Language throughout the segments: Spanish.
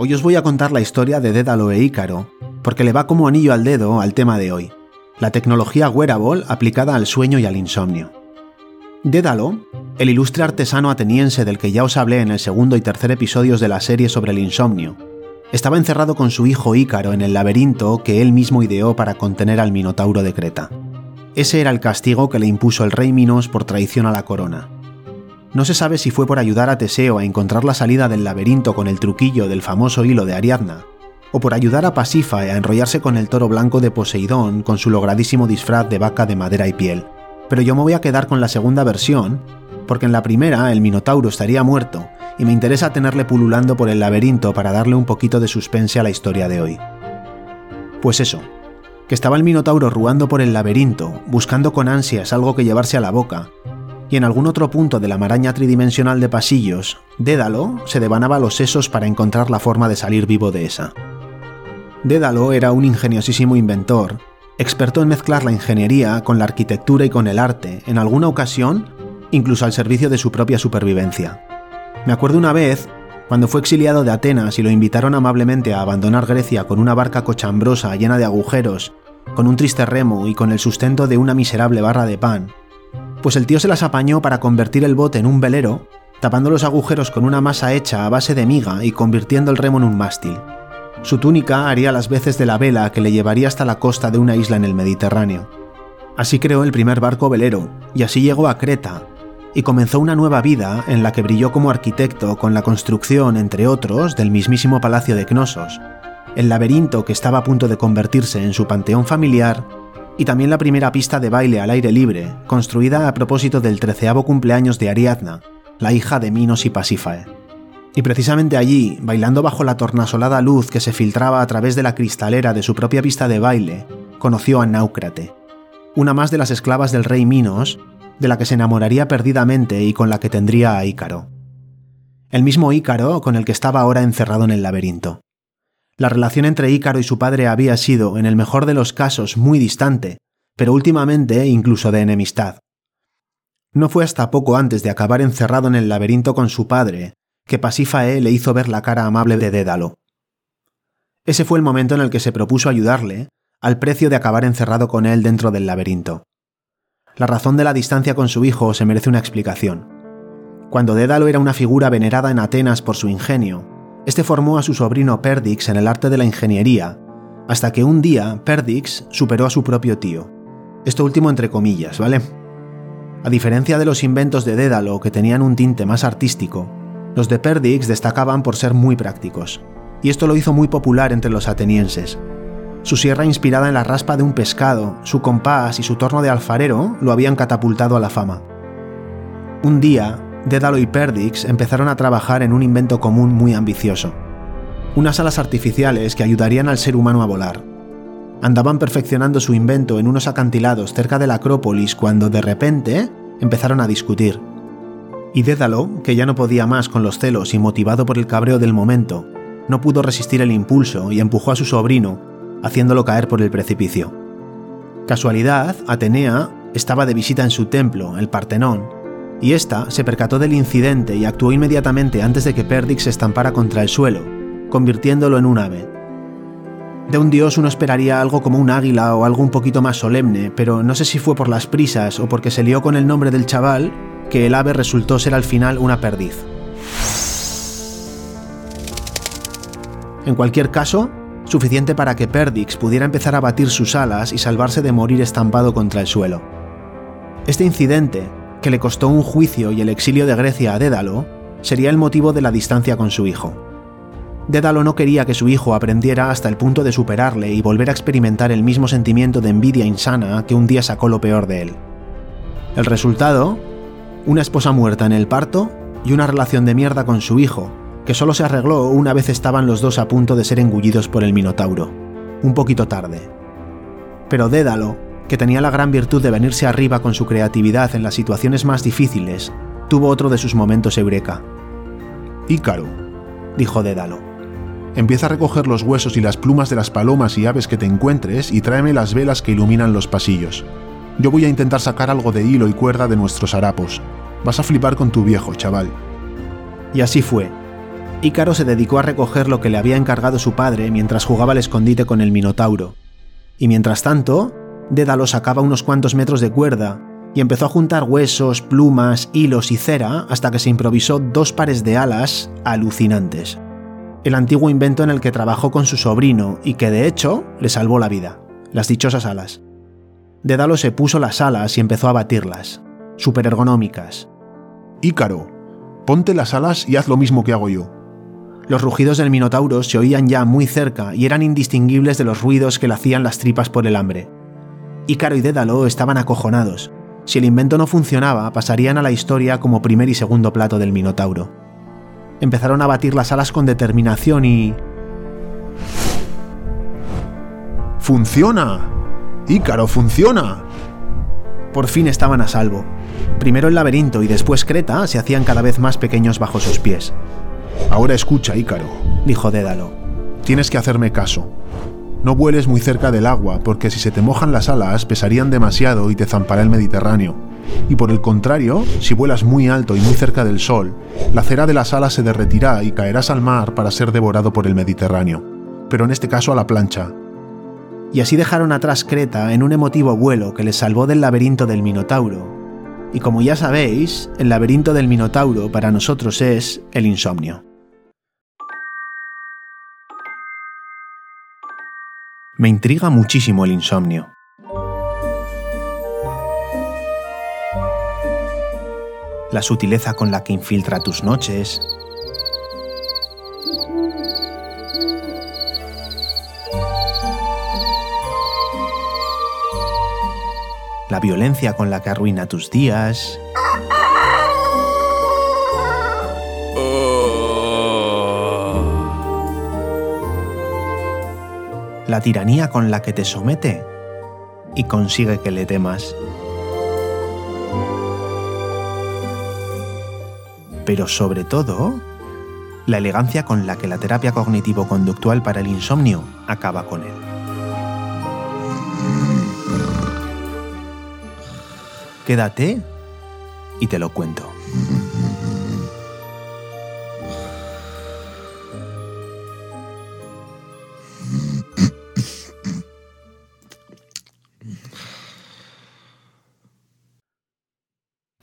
Hoy os voy a contar la historia de Dédalo e Ícaro, porque le va como anillo al dedo al tema de hoy, la tecnología wearable aplicada al sueño y al insomnio. Dédalo, el ilustre artesano ateniense del que ya os hablé en el segundo y tercer episodios de la serie sobre el insomnio, estaba encerrado con su hijo Ícaro en el laberinto que él mismo ideó para contener al Minotauro de Creta. Ese era el castigo que le impuso el rey Minos por traición a la corona. No se sabe si fue por ayudar a Teseo a encontrar la salida del laberinto con el truquillo del famoso hilo de Ariadna, o por ayudar a Pasífae a enrollarse con el toro blanco de Poseidón con su logradísimo disfraz de vaca de madera y piel. Pero yo me voy a quedar con la segunda versión, porque en la primera el Minotauro estaría muerto, y me interesa tenerle pululando por el laberinto para darle un poquito de suspense a la historia de hoy. Pues eso, que estaba el Minotauro ruando por el laberinto, buscando con ansias algo que llevarse a la boca, y en algún otro punto de la maraña tridimensional de pasillos, Dédalo se devanaba los sesos para encontrar la forma de salir vivo de esa. Dédalo era un ingeniosísimo inventor, experto en mezclar la ingeniería con la arquitectura y con el arte, en alguna ocasión incluso al servicio de su propia supervivencia. Me acuerdo una vez, cuando fue exiliado de Atenas y lo invitaron amablemente a abandonar Grecia con una barca cochambrosa llena de agujeros, con un triste remo y con el sustento de una miserable barra de pan, pues el tío se las apañó para convertir el bote en un velero, tapando los agujeros con una masa hecha a base de miga y convirtiendo el remo en un mástil. Su túnica haría las veces de la vela que le llevaría hasta la costa de una isla en el Mediterráneo. Así creó el primer barco velero, y así llegó a Creta, y comenzó una nueva vida en la que brilló como arquitecto con la construcción, entre otros, del mismísimo Palacio de Cnosos, el laberinto que estaba a punto de convertirse en su panteón familiar y también la primera pista de baile al aire libre, construida a propósito del treceavo cumpleaños de Ariadna, la hija de Minos y Pasífae. Y precisamente allí, bailando bajo la tornasolada luz que se filtraba a través de la cristalera de su propia pista de baile, conoció a Náucrate, una más de las esclavas del rey Minos, de la que se enamoraría perdidamente y con la que tendría a Ícaro. El mismo Ícaro con el que estaba ahora encerrado en el laberinto. La relación entre Ícaro y su padre había sido, en el mejor de los casos, muy distante, pero últimamente incluso de enemistad. No fue hasta poco antes de acabar encerrado en el laberinto con su padre que Pasífae le hizo ver la cara amable de Dédalo. Ese fue el momento en el que se propuso ayudarle, al precio de acabar encerrado con él dentro del laberinto. La razón de la distancia con su hijo se merece una explicación. Cuando Dédalo era una figura venerada en Atenas por su ingenio, este formó a su sobrino Perdix en el arte de la ingeniería, hasta que un día Perdix superó a su propio tío. Esto último entre comillas, ¿vale? A diferencia de los inventos de Dédalo que tenían un tinte más artístico, los de Perdix destacaban por ser muy prácticos, y esto lo hizo muy popular entre los atenienses. Su sierra inspirada en la raspa de un pescado, su compás y su torno de alfarero lo habían catapultado a la fama. Un día, Dédalo y Perdix empezaron a trabajar en un invento común muy ambicioso. Unas alas artificiales que ayudarían al ser humano a volar. Andaban perfeccionando su invento en unos acantilados cerca de la Acrópolis cuando de repente empezaron a discutir. Y Dédalo, que ya no podía más con los celos y motivado por el cabreo del momento, no pudo resistir el impulso y empujó a su sobrino, haciéndolo caer por el precipicio. Casualidad, Atenea estaba de visita en su templo, el Partenón, y ésta se percató del incidente y actuó inmediatamente antes de que Perdix se estampara contra el suelo, convirtiéndolo en un ave. De un dios uno esperaría algo como un águila o algo un poquito más solemne, pero no sé si fue por las prisas o porque se lió con el nombre del chaval que el ave resultó ser al final una perdiz. En cualquier caso, suficiente para que Perdix pudiera empezar a batir sus alas y salvarse de morir estampado contra el suelo. Este incidente que le costó un juicio y el exilio de Grecia a Dédalo, sería el motivo de la distancia con su hijo. Dédalo no quería que su hijo aprendiera hasta el punto de superarle y volver a experimentar el mismo sentimiento de envidia insana que un día sacó lo peor de él. El resultado, una esposa muerta en el parto y una relación de mierda con su hijo, que solo se arregló una vez estaban los dos a punto de ser engullidos por el Minotauro, un poquito tarde. Pero Dédalo, que tenía la gran virtud de venirse arriba con su creatividad en las situaciones más difíciles, tuvo otro de sus momentos eureka. Ícaro, dijo Dédalo, empieza a recoger los huesos y las plumas de las palomas y aves que te encuentres y tráeme las velas que iluminan los pasillos. Yo voy a intentar sacar algo de hilo y cuerda de nuestros harapos. Vas a flipar con tu viejo, chaval. Y así fue. Ícaro se dedicó a recoger lo que le había encargado su padre mientras jugaba al escondite con el Minotauro. Y mientras tanto, Dédalo sacaba unos cuantos metros de cuerda y empezó a juntar huesos, plumas, hilos y cera hasta que se improvisó dos pares de alas alucinantes. El antiguo invento en el que trabajó con su sobrino y que de hecho le salvó la vida, las dichosas alas. Dédalo se puso las alas y empezó a batirlas, super ergonómicas. Ícaro, ponte las alas y haz lo mismo que hago yo. Los rugidos del Minotauro se oían ya muy cerca y eran indistinguibles de los ruidos que le hacían las tripas por el hambre. Ícaro y Dédalo estaban acojonados. Si el invento no funcionaba, pasarían a la historia como primer y segundo plato del Minotauro. Empezaron a batir las alas con determinación y... ¡Funciona! ¡Ícaro, funciona! Por fin estaban a salvo. Primero el laberinto y después Creta se hacían cada vez más pequeños bajo sus pies. Ahora escucha, Ícaro, dijo Dédalo. Tienes que hacerme caso. No vueles muy cerca del agua, porque si se te mojan las alas pesarían demasiado y te zampará el Mediterráneo. Y por el contrario, si vuelas muy alto y muy cerca del sol, la cera de las alas se derretirá y caerás al mar para ser devorado por el Mediterráneo. Pero en este caso a la plancha. Y así dejaron atrás Creta en un emotivo vuelo que les salvó del laberinto del Minotauro. Y como ya sabéis, el laberinto del Minotauro para nosotros es el insomnio. Me intriga muchísimo el insomnio. La sutileza con la que infiltra tus noches. La violencia con la que arruina tus días. La tiranía con la que te somete y consigue que le temas. Pero sobre todo, la elegancia con la que la terapia cognitivo-conductual para el insomnio acaba con él. Quédate y te lo cuento.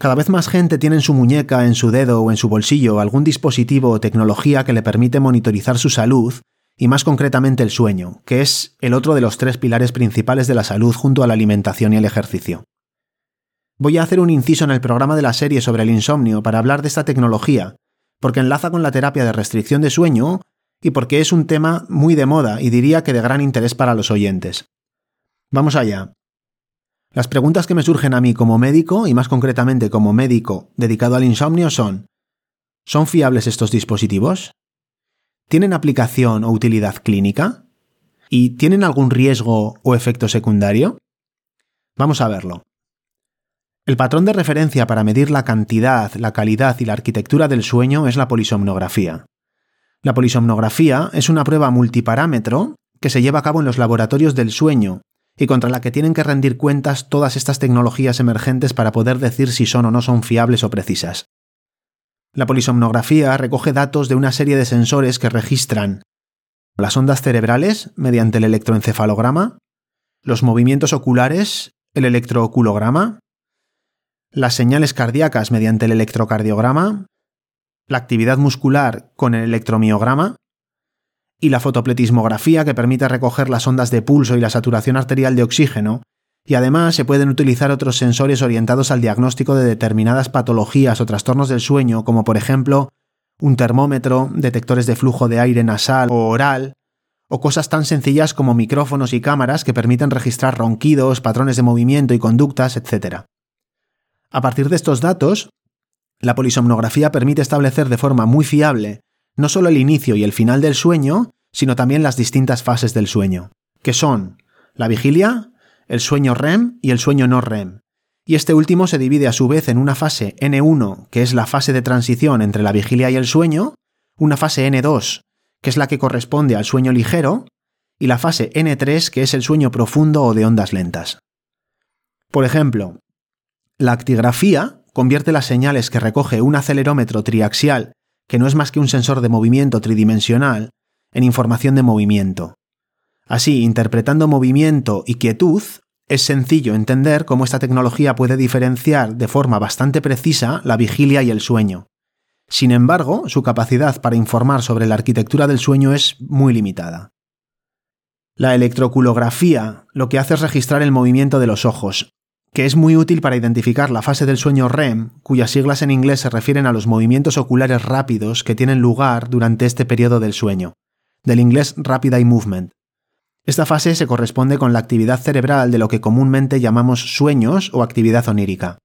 Cada vez más gente tiene en su muñeca, en su dedo o en su bolsillo algún dispositivo o tecnología que le permite monitorizar su salud y más concretamente el sueño, que es el otro de los tres pilares principales de la salud junto a la alimentación y el ejercicio. Voy a hacer un inciso en el programa de la serie sobre el insomnio para hablar de esta tecnología, porque enlaza con la terapia de restricción de sueño y porque es un tema muy de moda y diría que de gran interés para los oyentes. Vamos allá. Las preguntas que me surgen a mí como médico, y más concretamente como médico dedicado al insomnio, son ¿Son fiables estos dispositivos? ¿Tienen aplicación o utilidad clínica? ¿Y tienen algún riesgo o efecto secundario? Vamos a verlo. El patrón de referencia para medir la cantidad, la calidad y la arquitectura del sueño es la polisomnografía. La polisomnografía es una prueba multiparámetro que se lleva a cabo en los laboratorios del sueño y contra la que tienen que rendir cuentas todas estas tecnologías emergentes para poder decir si son o no son fiables o precisas. La polisomnografía recoge datos de una serie de sensores que registran las ondas cerebrales mediante el electroencefalograma, los movimientos oculares, el electrooculograma, las señales cardíacas mediante el electrocardiograma, la actividad muscular con el electromiograma, y la fotopletismografía que permite recoger las ondas de pulso y la saturación arterial de oxígeno, y además se pueden utilizar otros sensores orientados al diagnóstico de determinadas patologías o trastornos del sueño, como por ejemplo un termómetro, detectores de flujo de aire nasal o oral, o cosas tan sencillas como micrófonos y cámaras que permiten registrar ronquidos, patrones de movimiento y conductas, etc. A partir de estos datos, la polisomnografía permite establecer de forma muy fiable no solo el inicio y el final del sueño, sino también las distintas fases del sueño, que son la vigilia, el sueño REM y el sueño no REM. Y este último se divide a su vez en una fase N1, que es la fase de transición entre la vigilia y el sueño, una fase N2, que es la que corresponde al sueño ligero, y la fase N3, que es el sueño profundo o de ondas lentas. Por ejemplo, la actigrafía convierte las señales que recoge un acelerómetro triaxial que no es más que un sensor de movimiento tridimensional, en información de movimiento. Así, interpretando movimiento y quietud, es sencillo entender cómo esta tecnología puede diferenciar de forma bastante precisa la vigilia y el sueño. Sin embargo, su capacidad para informar sobre la arquitectura del sueño es muy limitada. La electroculografía lo que hace es registrar el movimiento de los ojos, que es muy útil para identificar la fase del sueño REM, cuyas siglas en inglés se refieren a los movimientos oculares rápidos que tienen lugar durante este periodo del sueño, del inglés Rapid Eye Movement. Esta fase se corresponde con la actividad cerebral de lo que comúnmente llamamos sueños o actividad onírica.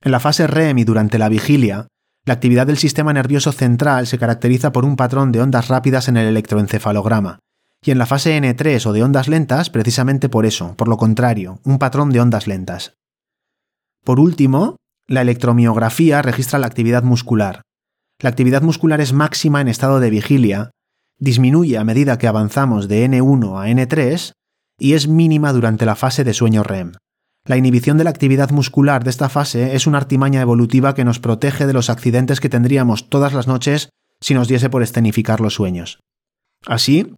En la fase REM y durante la vigilia, la actividad del sistema nervioso central se caracteriza por un patrón de ondas rápidas en el electroencefalograma, y en la fase N3 o de ondas lentas precisamente por eso, por lo contrario, un patrón de ondas lentas. Por último, la electromiografía registra la actividad muscular. La actividad muscular es máxima en estado de vigilia, disminuye a medida que avanzamos de N1 a N3 y es mínima durante la fase de sueño REM. La inhibición de la actividad muscular de esta fase es una artimaña evolutiva que nos protege de los accidentes que tendríamos todas las noches si nos diese por escenificar los sueños. Así,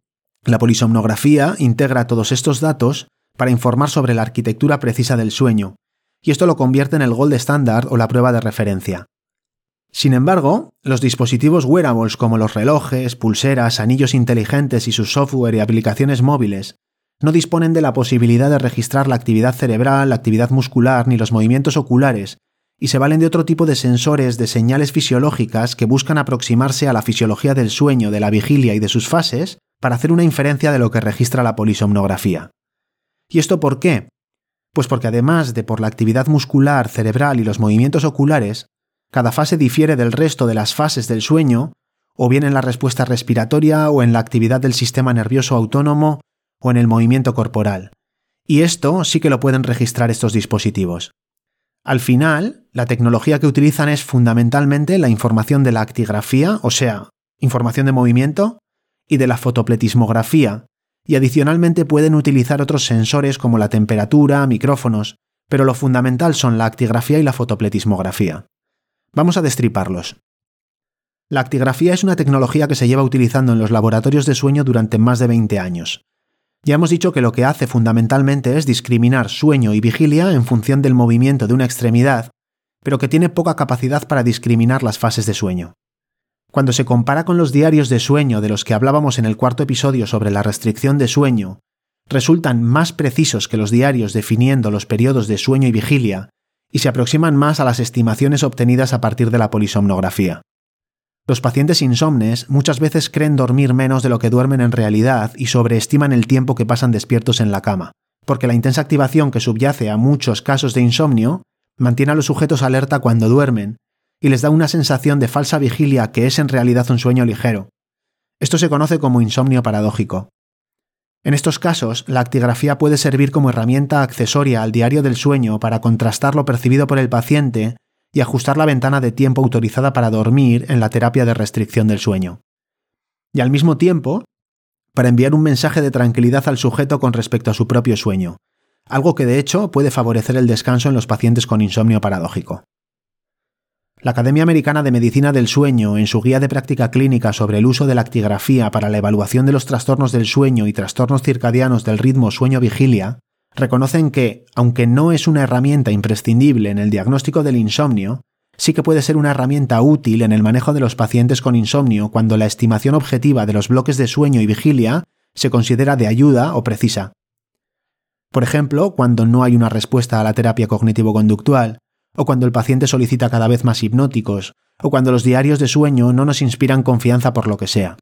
la polisomnografía integra todos estos datos para informar sobre la arquitectura precisa del sueño, y esto lo convierte en el gold standard o la prueba de referencia. Sin embargo, los dispositivos wearables como los relojes, pulseras, anillos inteligentes y su software y aplicaciones móviles no disponen de la posibilidad de registrar la actividad cerebral, la actividad muscular ni los movimientos oculares, y se valen de otro tipo de sensores de señales fisiológicas que buscan aproximarse a la fisiología del sueño, de la vigilia y de sus fases para hacer una inferencia de lo que registra la polisomnografía. ¿Y esto por qué? Pues porque además de por la actividad muscular, cerebral y los movimientos oculares, cada fase difiere del resto de las fases del sueño, o bien en la respuesta respiratoria o en la actividad del sistema nervioso autónomo o en el movimiento corporal. Y esto sí que lo pueden registrar estos dispositivos. Al final, la tecnología que utilizan es fundamentalmente la información de la actigrafía, o sea, información de movimiento, y de la fotopletismografía, y adicionalmente pueden utilizar otros sensores como la temperatura, micrófonos, pero lo fundamental son la actigrafía y la fotopletismografía. Vamos a destriparlos. La actigrafía es una tecnología que se lleva utilizando en los laboratorios de sueño durante más de 20 años. Ya hemos dicho que lo que hace fundamentalmente es discriminar sueño y vigilia en función del movimiento de una extremidad, pero que tiene poca capacidad para discriminar las fases de sueño. Cuando se compara con los diarios de sueño de los que hablábamos en el cuarto episodio sobre la restricción de sueño, resultan más precisos que los diarios definiendo los periodos de sueño y vigilia, y se aproximan más a las estimaciones obtenidas a partir de la polisomnografía. Los pacientes insomnes muchas veces creen dormir menos de lo que duermen en realidad y sobreestiman el tiempo que pasan despiertos en la cama, porque la intensa activación que subyace a muchos casos de insomnio mantiene a los sujetos alerta cuando duermen y les da una sensación de falsa vigilia que es en realidad un sueño ligero. Esto se conoce como insomnio paradójico. En estos casos, la actigrafía puede servir como herramienta accesoria al diario del sueño para contrastar lo percibido por el paciente y ajustar la ventana de tiempo autorizada para dormir en la terapia de restricción del sueño. Y al mismo tiempo, para enviar un mensaje de tranquilidad al sujeto con respecto a su propio sueño, algo que de hecho puede favorecer el descanso en los pacientes con insomnio paradójico. La Academia Americana de Medicina del Sueño, en su guía de práctica clínica sobre el uso de la actigrafía para la evaluación de los trastornos del sueño y trastornos circadianos del ritmo sueño-vigilia, reconocen que, aunque no es una herramienta imprescindible en el diagnóstico del insomnio, sí que puede ser una herramienta útil en el manejo de los pacientes con insomnio cuando la estimación objetiva de los bloques de sueño y vigilia se considera de ayuda o precisa. Por ejemplo, cuando no hay una respuesta a la terapia cognitivo-conductual, o cuando el paciente solicita cada vez más hipnóticos, o cuando los diarios de sueño no nos inspiran confianza por lo que sea.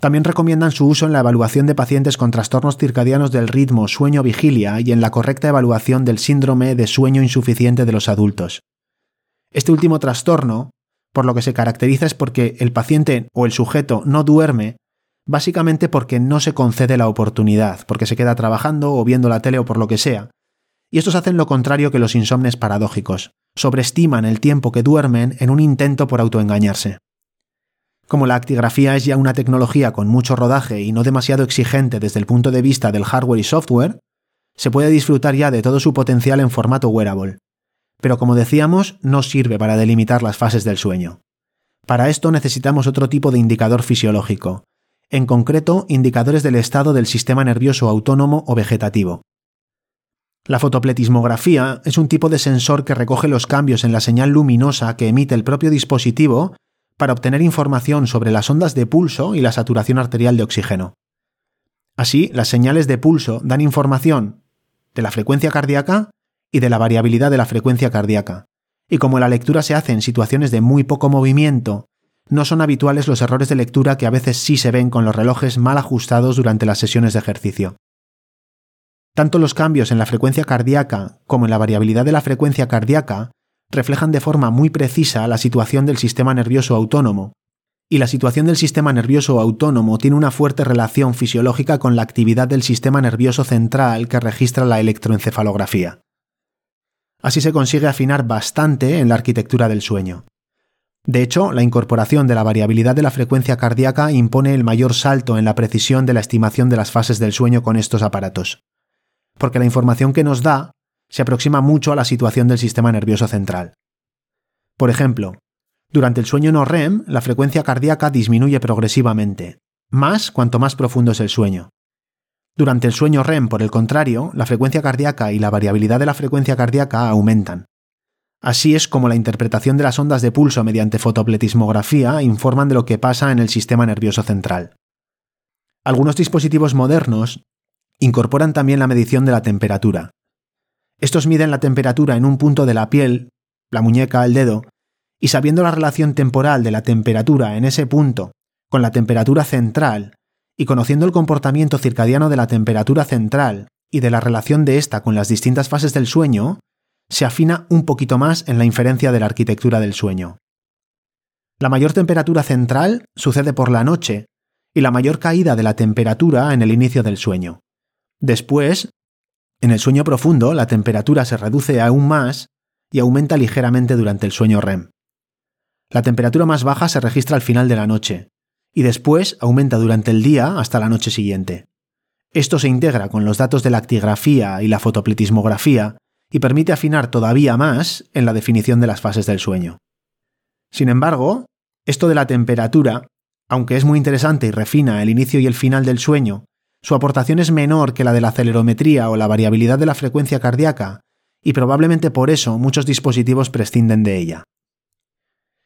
También recomiendan su uso en la evaluación de pacientes con trastornos circadianos del ritmo sueño-vigilia y en la correcta evaluación del síndrome de sueño insuficiente de los adultos. Este último trastorno, por lo que se caracteriza es porque el paciente o el sujeto no duerme, básicamente porque no se concede la oportunidad, porque se queda trabajando o viendo la tele o por lo que sea. Y estos hacen lo contrario que los insomnes paradójicos, sobreestiman el tiempo que duermen en un intento por autoengañarse. Como la actigrafía es ya una tecnología con mucho rodaje y no demasiado exigente desde el punto de vista del hardware y software, se puede disfrutar ya de todo su potencial en formato wearable. Pero como decíamos, no sirve para delimitar las fases del sueño. Para esto necesitamos otro tipo de indicador fisiológico, en concreto indicadores del estado del sistema nervioso autónomo o vegetativo. La fotopletismografía es un tipo de sensor que recoge los cambios en la señal luminosa que emite el propio dispositivo para obtener información sobre las ondas de pulso y la saturación arterial de oxígeno. Así, las señales de pulso dan información de la frecuencia cardíaca y de la variabilidad de la frecuencia cardíaca. Y como la lectura se hace en situaciones de muy poco movimiento, no son habituales los errores de lectura que a veces sí se ven con los relojes mal ajustados durante las sesiones de ejercicio. Tanto los cambios en la frecuencia cardíaca como en la variabilidad de la frecuencia cardíaca reflejan de forma muy precisa la situación del sistema nervioso autónomo, y la situación del sistema nervioso autónomo tiene una fuerte relación fisiológica con la actividad del sistema nervioso central que registra la electroencefalografía. Así se consigue afinar bastante en la arquitectura del sueño. De hecho, la incorporación de la variabilidad de la frecuencia cardíaca impone el mayor salto en la precisión de la estimación de las fases del sueño con estos aparatos, porque la información que nos da se aproxima mucho a la situación del sistema nervioso central. Por ejemplo, durante el sueño no REM, la frecuencia cardíaca disminuye progresivamente, más cuanto más profundo es el sueño. Durante el sueño REM, por el contrario, la frecuencia cardíaca y la variabilidad de la frecuencia cardíaca aumentan. Así es como la interpretación de las ondas de pulso mediante fotopletismografía informan de lo que pasa en el sistema nervioso central. Algunos dispositivos modernos incorporan también la medición de la temperatura, estos miden la temperatura en un punto de la piel, la muñeca, el dedo, y sabiendo la relación temporal de la temperatura en ese punto con la temperatura central, y conociendo el comportamiento circadiano de la temperatura central y de la relación de ésta con las distintas fases del sueño, se afina un poquito más en la inferencia de la arquitectura del sueño. La mayor temperatura central sucede por la noche y la mayor caída de la temperatura en el inicio del sueño. Después en el sueño profundo, la temperatura se reduce aún más y aumenta ligeramente durante el sueño REM. La temperatura más baja se registra al final de la noche, y después aumenta durante el día hasta la noche siguiente. Esto se integra con los datos de la actigrafía y la fotopletismografía y permite afinar todavía más en la definición de las fases del sueño. Sin embargo, esto de la temperatura, aunque es muy interesante y refina el inicio y el final del sueño, su aportación es menor que la de la acelerometría o la variabilidad de la frecuencia cardíaca, y probablemente por eso muchos dispositivos prescinden de ella.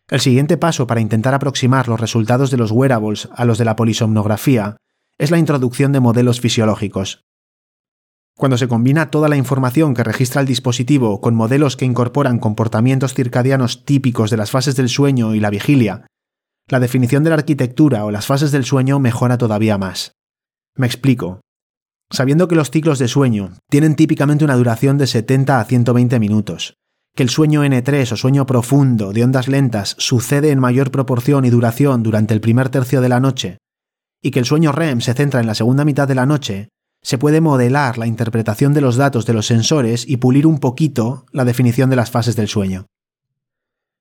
El siguiente paso para intentar aproximar los resultados de los wearables a los de la polisomnografía es la introducción de modelos fisiológicos. Cuando se combina toda la información que registra el dispositivo con modelos que incorporan comportamientos circadianos típicos de las fases del sueño y la vigilia, la definición de la arquitectura o las fases del sueño mejora todavía más. Me explico. Sabiendo que los ciclos de sueño tienen típicamente una duración de 70 a 120 minutos, que el sueño N3 o sueño profundo de ondas lentas sucede en mayor proporción y duración durante el primer tercio de la noche, y que el sueño REM se centra en la segunda mitad de la noche, se puede modelar la interpretación de los datos de los sensores y pulir un poquito la definición de las fases del sueño.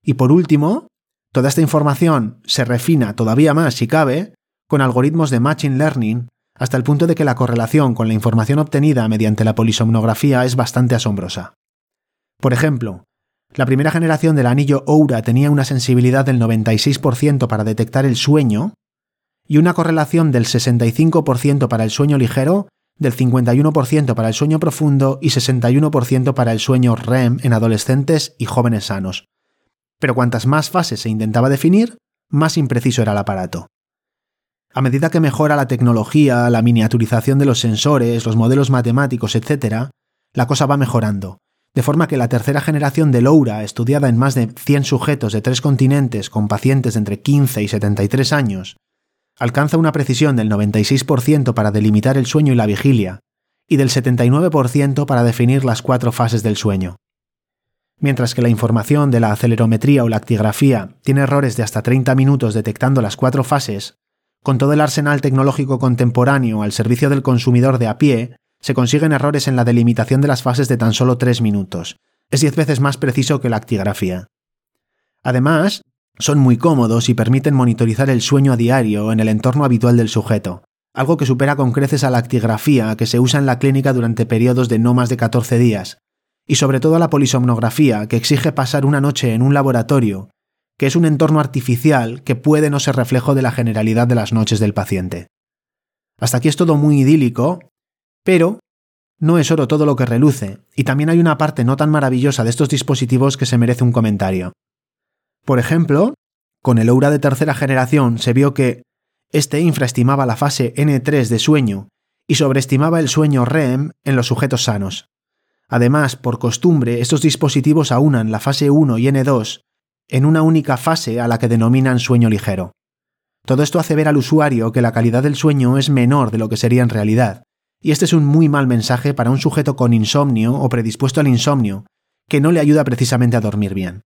Y por último, toda esta información se refina todavía más si cabe con algoritmos de Machine Learning hasta el punto de que la correlación con la información obtenida mediante la polisomnografía es bastante asombrosa. Por ejemplo, la primera generación del anillo Oura tenía una sensibilidad del 96% para detectar el sueño y una correlación del 65% para el sueño ligero, del 51% para el sueño profundo y 61% para el sueño REM en adolescentes y jóvenes sanos. Pero cuantas más fases se intentaba definir, más impreciso era el aparato. A medida que mejora la tecnología, la miniaturización de los sensores, los modelos matemáticos, etc., la cosa va mejorando, de forma que la tercera generación de Loura, estudiada en más de 100 sujetos de tres continentes con pacientes de entre 15 y 73 años, alcanza una precisión del 96% para delimitar el sueño y la vigilia, y del 79% para definir las cuatro fases del sueño. Mientras que la información de la acelerometría o la tiene errores de hasta 30 minutos detectando las cuatro fases, con todo el arsenal tecnológico contemporáneo al servicio del consumidor de a pie, se consiguen errores en la delimitación de las fases de tan solo 3 minutos. Es 10 veces más preciso que la actigrafía. Además, son muy cómodos y permiten monitorizar el sueño a diario en el entorno habitual del sujeto, algo que supera con creces a la actigrafía que se usa en la clínica durante periodos de no más de 14 días, y sobre todo a la polisomnografía que exige pasar una noche en un laboratorio que es un entorno artificial que puede no ser reflejo de la generalidad de las noches del paciente. Hasta aquí es todo muy idílico, pero no es oro todo lo que reluce, y también hay una parte no tan maravillosa de estos dispositivos que se merece un comentario. Por ejemplo, con el Oura de tercera generación se vio que este infraestimaba la fase N3 de sueño y sobreestimaba el sueño REM en los sujetos sanos. Además, por costumbre, estos dispositivos aunan la fase 1 y N2 en una única fase a la que denominan sueño ligero. Todo esto hace ver al usuario que la calidad del sueño es menor de lo que sería en realidad, y este es un muy mal mensaje para un sujeto con insomnio o predispuesto al insomnio, que no le ayuda precisamente a dormir bien.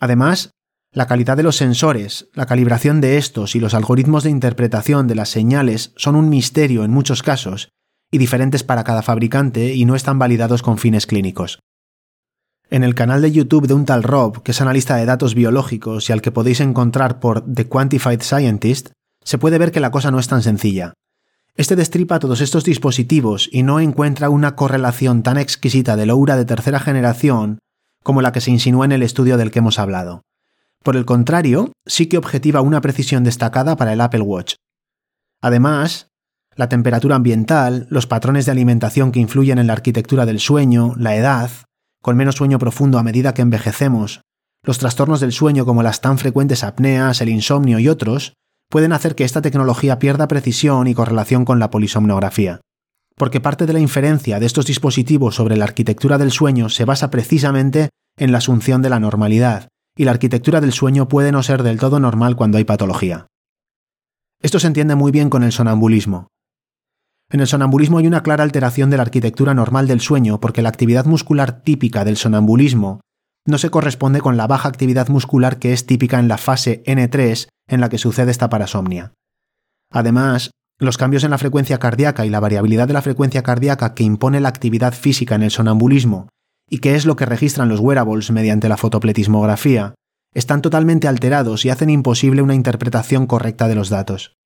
Además, la calidad de los sensores, la calibración de estos y los algoritmos de interpretación de las señales son un misterio en muchos casos y diferentes para cada fabricante y no están validados con fines clínicos. En el canal de YouTube de un tal Rob, que es analista de datos biológicos y al que podéis encontrar por The Quantified Scientist, se puede ver que la cosa no es tan sencilla. Este destripa todos estos dispositivos y no encuentra una correlación tan exquisita del aura de tercera generación como la que se insinúa en el estudio del que hemos hablado. Por el contrario, sí que objetiva una precisión destacada para el Apple Watch. Además, la temperatura ambiental, los patrones de alimentación que influyen en la arquitectura del sueño, la edad, con menos sueño profundo a medida que envejecemos, los trastornos del sueño como las tan frecuentes apneas, el insomnio y otros, pueden hacer que esta tecnología pierda precisión y correlación con la polisomnografía. Porque parte de la inferencia de estos dispositivos sobre la arquitectura del sueño se basa precisamente en la asunción de la normalidad, y la arquitectura del sueño puede no ser del todo normal cuando hay patología. Esto se entiende muy bien con el sonambulismo. En el sonambulismo hay una clara alteración de la arquitectura normal del sueño porque la actividad muscular típica del sonambulismo no se corresponde con la baja actividad muscular que es típica en la fase N3 en la que sucede esta parasomnia. Además, los cambios en la frecuencia cardíaca y la variabilidad de la frecuencia cardíaca que impone la actividad física en el sonambulismo y que es lo que registran los wearables mediante la fotopletismografía, están totalmente alterados y hacen imposible una interpretación correcta de los datos.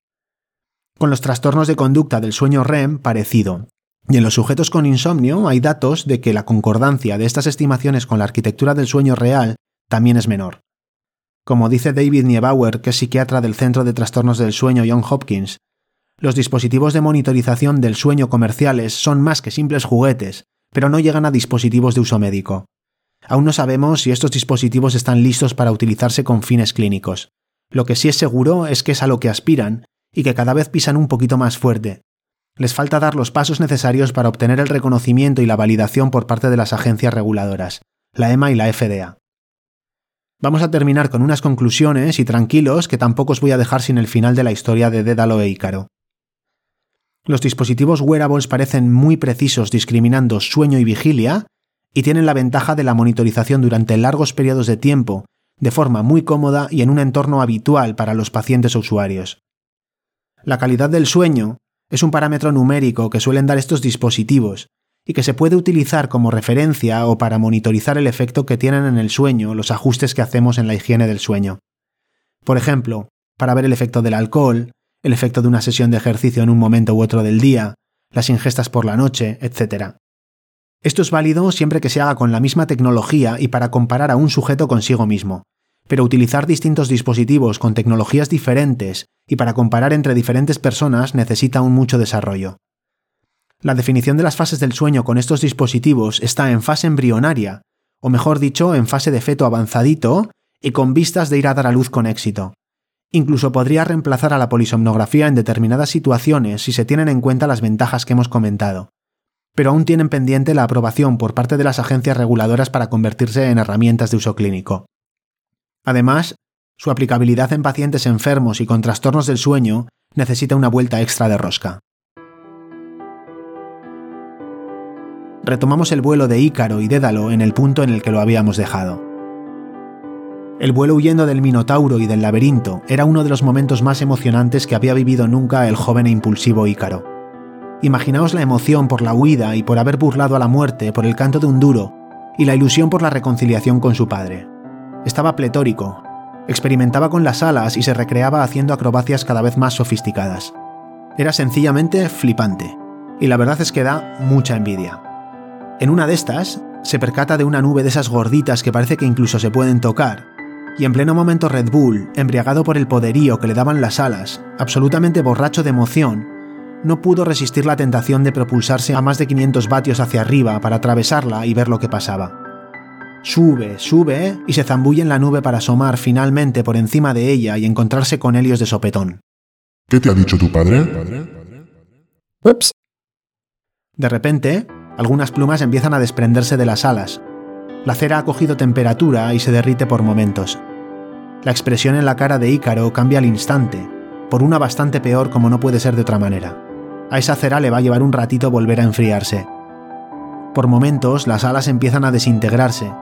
Con los trastornos de conducta del sueño REM, parecido. Y en los sujetos con insomnio hay datos de que la concordancia de estas estimaciones con la arquitectura del sueño real también es menor. Como dice David Niebauer, que es psiquiatra del Centro de Trastornos del Sueño John Hopkins, los dispositivos de monitorización del sueño comerciales son más que simples juguetes, pero no llegan a dispositivos de uso médico. Aún no sabemos si estos dispositivos están listos para utilizarse con fines clínicos. Lo que sí es seguro es que es a lo que aspiran y que cada vez pisan un poquito más fuerte. Les falta dar los pasos necesarios para obtener el reconocimiento y la validación por parte de las agencias reguladoras, la EMA y la FDA. Vamos a terminar con unas conclusiones y tranquilos que tampoco os voy a dejar sin el final de la historia de Dédalo e Ícaro. Los dispositivos wearables parecen muy precisos discriminando sueño y vigilia y tienen la ventaja de la monitorización durante largos periodos de tiempo, de forma muy cómoda y en un entorno habitual para los pacientes o usuarios. La calidad del sueño es un parámetro numérico que suelen dar estos dispositivos y que se puede utilizar como referencia o para monitorizar el efecto que tienen en el sueño los ajustes que hacemos en la higiene del sueño. Por ejemplo, para ver el efecto del alcohol, el efecto de una sesión de ejercicio en un momento u otro del día, las ingestas por la noche, etc. Esto es válido siempre que se haga con la misma tecnología y para comparar a un sujeto consigo mismo, pero utilizar distintos dispositivos con tecnologías diferentes y para comparar entre diferentes personas necesita un mucho desarrollo. La definición de las fases del sueño con estos dispositivos está en fase embrionaria, o mejor dicho, en fase de feto avanzadito y con vistas de ir a dar a luz con éxito. Incluso podría reemplazar a la polisomnografía en determinadas situaciones si se tienen en cuenta las ventajas que hemos comentado. Pero aún tienen pendiente la aprobación por parte de las agencias reguladoras para convertirse en herramientas de uso clínico. Además, su aplicabilidad en pacientes enfermos y con trastornos del sueño necesita una vuelta extra de rosca. Retomamos el vuelo de Ícaro y Dédalo en el punto en el que lo habíamos dejado. El vuelo huyendo del Minotauro y del laberinto era uno de los momentos más emocionantes que había vivido nunca el joven e impulsivo Ícaro. Imaginaos la emoción por la huida y por haber burlado a la muerte por el canto de un duro, y la ilusión por la reconciliación con su padre. Estaba pletórico, experimentaba con las alas y se recreaba haciendo acrobacias cada vez más sofisticadas. Era sencillamente flipante, y la verdad es que da mucha envidia. En una de estas, se percata de una nube de esas gorditas que parece que incluso se pueden tocar, Y en pleno momento Red Bull, embriagado por el poderío que le daban las alas, absolutamente borracho de emoción, no pudo resistir la tentación de propulsarse a más de 500 vatios hacia arriba para atravesarla y ver lo que pasaba. Sube, sube y se zambulle en la nube para asomar finalmente por encima de ella y encontrarse con Helios de sopetón. ¿Qué te ha dicho tu padre? Ups. De repente, algunas plumas empiezan a desprenderse de las alas. La cera ha cogido temperatura y se derrite por momentos. La expresión en la cara de Ícaro cambia al instante, por una bastante peor como no puede ser de otra manera. A esa cera le va a llevar un ratito volver a enfriarse. Por momentos, las alas empiezan a desintegrarse,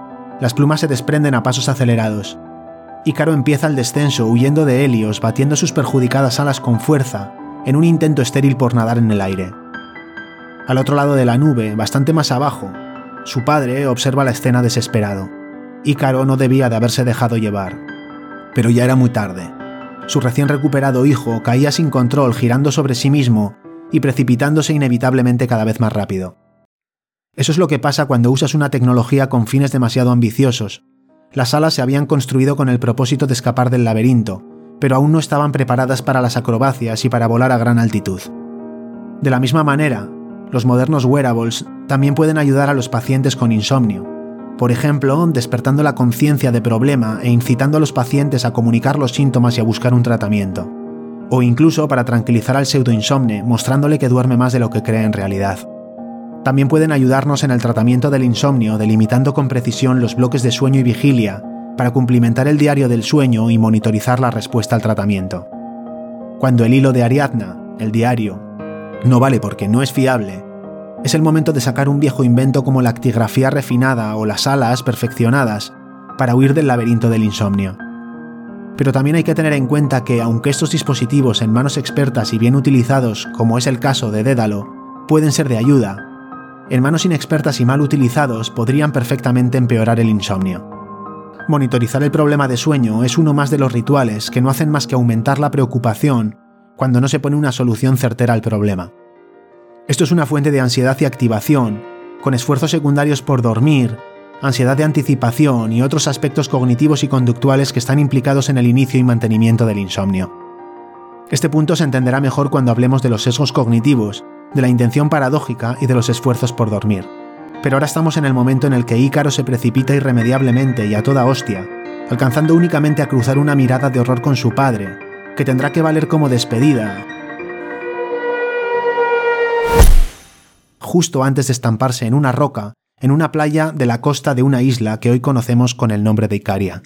las plumas se desprenden a pasos acelerados. Ícaro empieza el descenso huyendo de Helios, batiendo sus perjudicadas alas con fuerza, en un intento estéril por nadar en el aire. Al otro lado de la nube, bastante más abajo, su padre observa la escena desesperado. Ícaro no debía de haberse dejado llevar. Pero ya era muy tarde. Su recién recuperado hijo caía sin control girando sobre sí mismo y precipitándose inevitablemente cada vez más rápido. Eso es lo que pasa cuando usas una tecnología con fines demasiado ambiciosos. Las alas se habían construido con el propósito de escapar del laberinto, pero aún no estaban preparadas para las acrobacias y para volar a gran altitud. De la misma manera, los modernos wearables también pueden ayudar a los pacientes con insomnio, por ejemplo, despertando la conciencia de problema e incitando a los pacientes a comunicar los síntomas y a buscar un tratamiento, o incluso para tranquilizar al pseudoinsomne mostrándole que duerme más de lo que cree en realidad. También pueden ayudarnos en el tratamiento del insomnio, delimitando con precisión los bloques de sueño y vigilia, para cumplimentar el diario del sueño y monitorizar la respuesta al tratamiento. Cuando el hilo de Ariadna, el diario, no vale porque no es fiable, es el momento de sacar un viejo invento como la actigrafía refinada o las alas perfeccionadas para huir del laberinto del insomnio. Pero también hay que tener en cuenta que, aunque estos dispositivos en manos expertas y bien utilizados, como es el caso de Dédalo, pueden ser de ayuda, en manos inexpertas y mal utilizados podrían perfectamente empeorar el insomnio. Monitorizar el problema de sueño es uno más de los rituales que no hacen más que aumentar la preocupación cuando no se pone una solución certera al problema. Esto es una fuente de ansiedad y activación, con esfuerzos secundarios por dormir, ansiedad de anticipación y otros aspectos cognitivos y conductuales que están implicados en el inicio y mantenimiento del insomnio. Este punto se entenderá mejor cuando hablemos de los sesgos cognitivos de la intención paradójica y de los esfuerzos por dormir. Pero ahora estamos en el momento en el que Ícaro se precipita irremediablemente y a toda hostia, alcanzando únicamente a cruzar una mirada de horror con su padre, que tendrá que valer como despedida, justo antes de estamparse en una roca en una playa de la costa de una isla que hoy conocemos con el nombre de Icaria.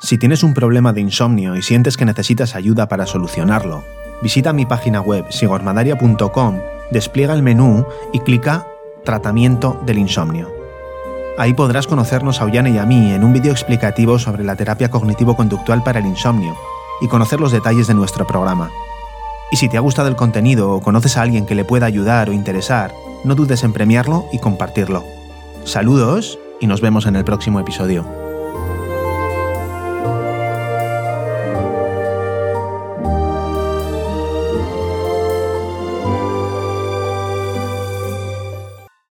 Si tienes un problema de insomnio y sientes que necesitas ayuda para solucionarlo, visita mi página web sigormadaria.com, despliega el menú y clica Tratamiento del insomnio. Ahí podrás conocernos a Ollane y a mí en un vídeo explicativo sobre la terapia cognitivo-conductual para el insomnio y conocer los detalles de nuestro programa. Y si te ha gustado el contenido o conoces a alguien que le pueda ayudar o interesar, no dudes en premiarlo y compartirlo. Saludos y nos vemos en el próximo episodio.